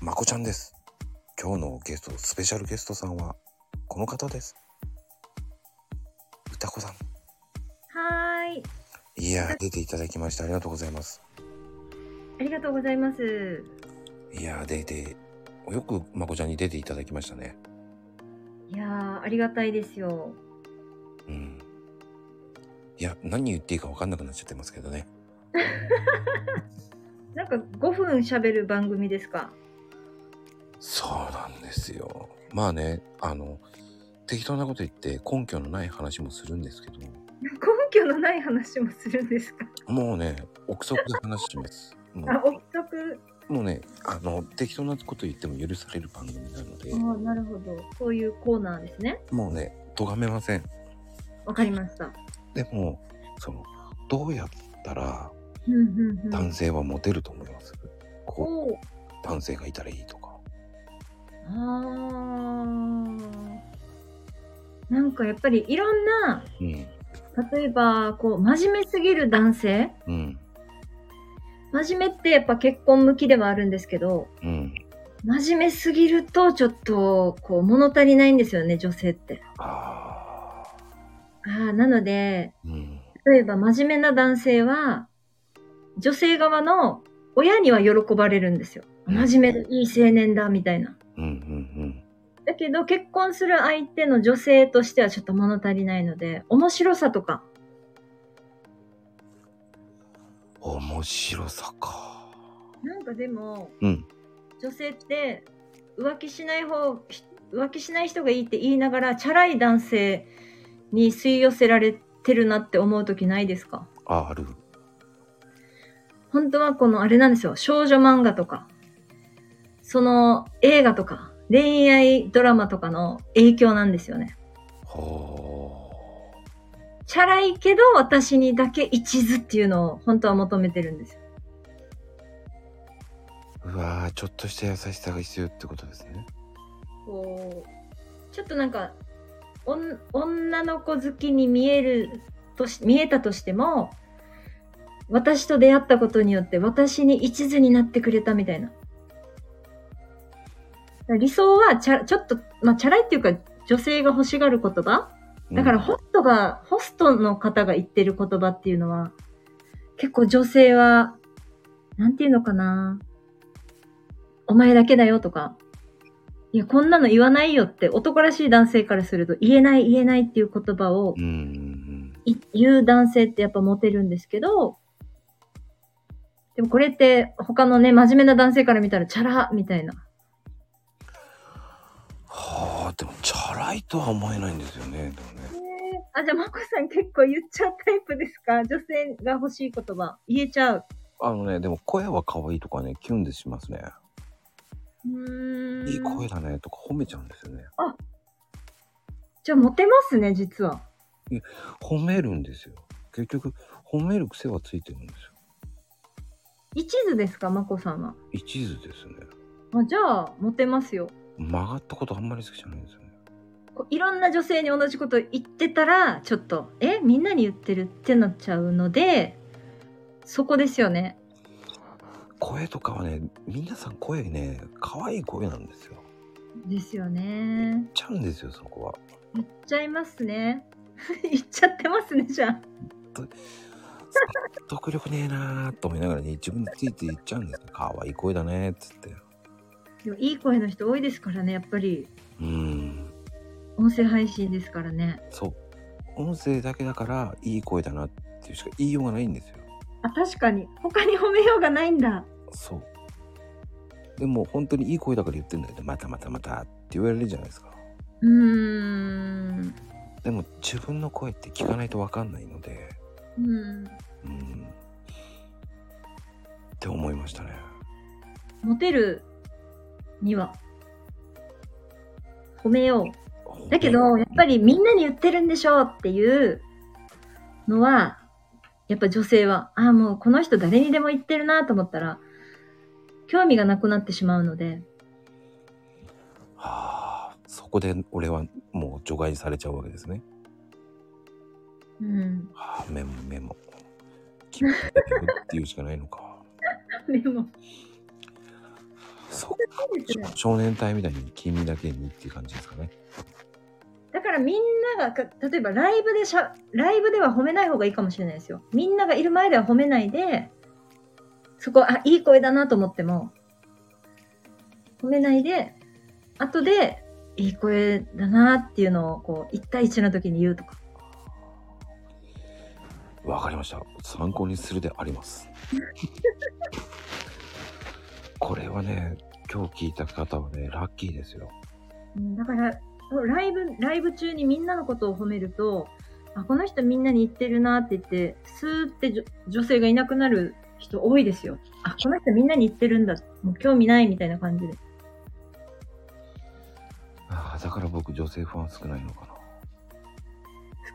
まこちゃんです。今日のゲスト、スペシャルゲストさんは、この方です。歌子さん。はーい。いやー、出ていただきましてありがとうございます。ありがとうございます。いやー、出て、よくまこちゃんに出ていただきましたね。いやー、ありがたいですよ。うん。いや、何言っていいか分かんなくなっちゃってますけどね。なんか5分喋る番組ですか？そうなんですよ。まあね、あの、適当なこと言って根拠のない話もするんですけど、根拠のない話もするんですか？もうね、憶測で話します。もあ、憶測？うもうね、あの、適当なこと言っても許される番組なので、あなるほど。そういうコーナーですね。もうね、咎めません。わかりました。でも、その、どうやったら。男性はモテると思います、こう、男性がいたらいいとなんかやっぱりいろんな、うん。例えば、こう、真面目すぎる男性うん。真面目ってやっぱ結婚向きではあるんですけど、うん。真面目すぎるとちょっと、こう、物足りないんですよね、女性って。ああ。なので、うん。例えば真面目な男性は、女性側の親には喜ばれるんですよ。真面目でいい青年だ、みたいな。うんうんだけど、結婚する相手の女性としてはちょっと物足りないので、面白さとか、うん。面白さか。なんかでも、うん。女性って浮気しない方、ひ浮気しない人がいいって言いながら、チャラい男性に吸い寄せられてるなって思う時ないですか？あ、ある。本当はこのあれなんですよ。少女漫画とか、その映画とか、恋愛ドラマとかの影響なんですよね。ほチャラいけど私にだけ一途っていうのを本当は求めてるんです。うわーちょっとした優しさが必要ってことですね。こう、ちょっとなんか、おん女の子好きに見えるとし、見えたとしても、私と出会ったことによって私に一途になってくれたみたいな。理想はチャ、ちょっと、まあ、チャラいっていうか、女性が欲しがる言葉？だからホストが、ホストの方が言ってる言葉っていうのは、結構女性は、なんていうのかな？お前だけだよとか、いや、こんなの言わないよって男らしい男性からすると言えない言えないっていう言葉を言う男性ってやっぱモテるんですけど、でもこれって他のね、真面目な男性から見たらチャラみたいな。はあ、でもチャラいとは思えないんですよね。でもね。あ、じゃあ、まこさん結構言っちゃうタイプですか？女性が欲しい言葉。言えちゃう。あのね、でも声は可愛いとかね、キュンでしますね。うーん。いい声だねとか褒めちゃうんですよね。じゃあ、モテますね、実は。褒めるんですよ。結局、褒める癖はついてるんですよ。一途ですかまこさんは？一途ですね。あじゃあ、モテますよ。曲がったことあんまり好きじゃないんですよね。こういろんな女性に同じこと言ってたら、ちょっと、えみんなに言ってるってなっちゃうので、そこですよね。声とかはね、皆さん声ね、可愛い声なんですよ。ですよね。言っちゃうんですよ、そこは。言っちゃいますね。言っちゃってますね、じゃあ。説得力ねえなーと思いながらね、自分について言っちゃうんですよ。可愛い声だねーっつって。いい声の人多いですからね、やっぱり。うーん。音声配信ですからね。そう。音声だけだから、いい声だなっていうしか言いようがないんですよ。あ、確かに。他に褒めようがないんだ。そう。でも本当にいい声だから言ってんだけど、またまたまたって言われるじゃないですか。うーん。でも自分の声って聞かないとわかんないので、うん。うん。って思いましたね。モテるには、褒めよう。だけど、やっぱりみんなに言ってるんでしょうっていうのは、やっぱ女性は、ああ、もうこの人誰にでも言ってるなと思ったら、興味がなくなってしまうので、はあ、そこで俺はもう除外されちゃうわけですね。うん。はあ、メモメモ。君だけどっていうしかないのか。でも、そそうですね 少年隊みたいに君だけにっていう感じですかね。だからみんながか、例えばライブでしゃ、ライブでは褒めない方がいいかもしれないですよ。みんながいる前では褒めないで、そこ、あ、いい声だなと思っても、褒めないで、後で、いい声だなっていうのを、こう、一対一の時に言うとか。わかりました。参考にするであります。これはね、今日聞いた方はね、ラッキーですよ。うんだから、ライブ、ライブ中にみんなのことを褒めると、あ、この人みんなに言ってるなって言って、スーって女性がいなくなる人多いですよ。あ、この人みんなに言ってるんだ。もう興味ないみたいな感じで。ああ、だから僕女性ファン少ないのかな。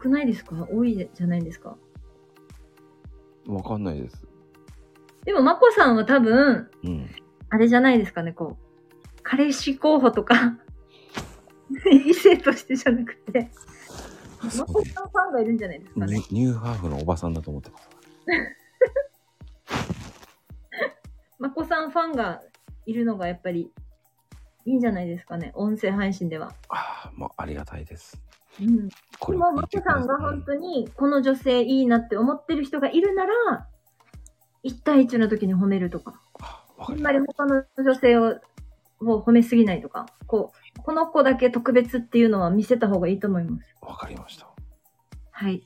少ないですか？多いじゃないですか？わかんないです。でも、まこさんは多分、うん。あれじゃないですかね、こう。彼氏候補とか、異性としてじゃなくて、まそうこさんファンがいるんじゃないですかねニュ。ーハーフのおばさんだと思ってます。まこさんファンがいるのがやっぱりいいんじゃないですかね、音声配信では。ああ、もうありがたいです。うん。これでも、まこさんが本当にこの女性いいなって思ってる人がいるなら、一対一の時に褒めるとか、あんまり他の女性をを褒めすぎないとか、こう、この子だけ特別っていうのは見せた方がいいと思います。た。わかりました。はい。っ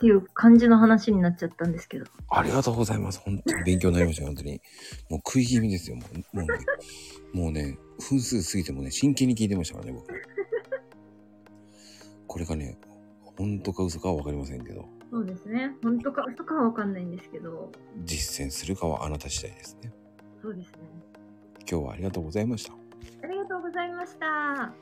ていう感じの話になっちゃったんですけど。ありがとうございます。本当に勉強になりましたよ、本当に。もう食い気味ですよ、もう。もうね、もうね分数過ぎてもね、真剣に聞いてましたからね、僕。これがね、本当か嘘かはわかりませんけど、そうですね。本当か嘘かはわかんないんですけど、実践するかはあなた次第ですね。そうですね。今日はありがとうございました。ありがとうございました。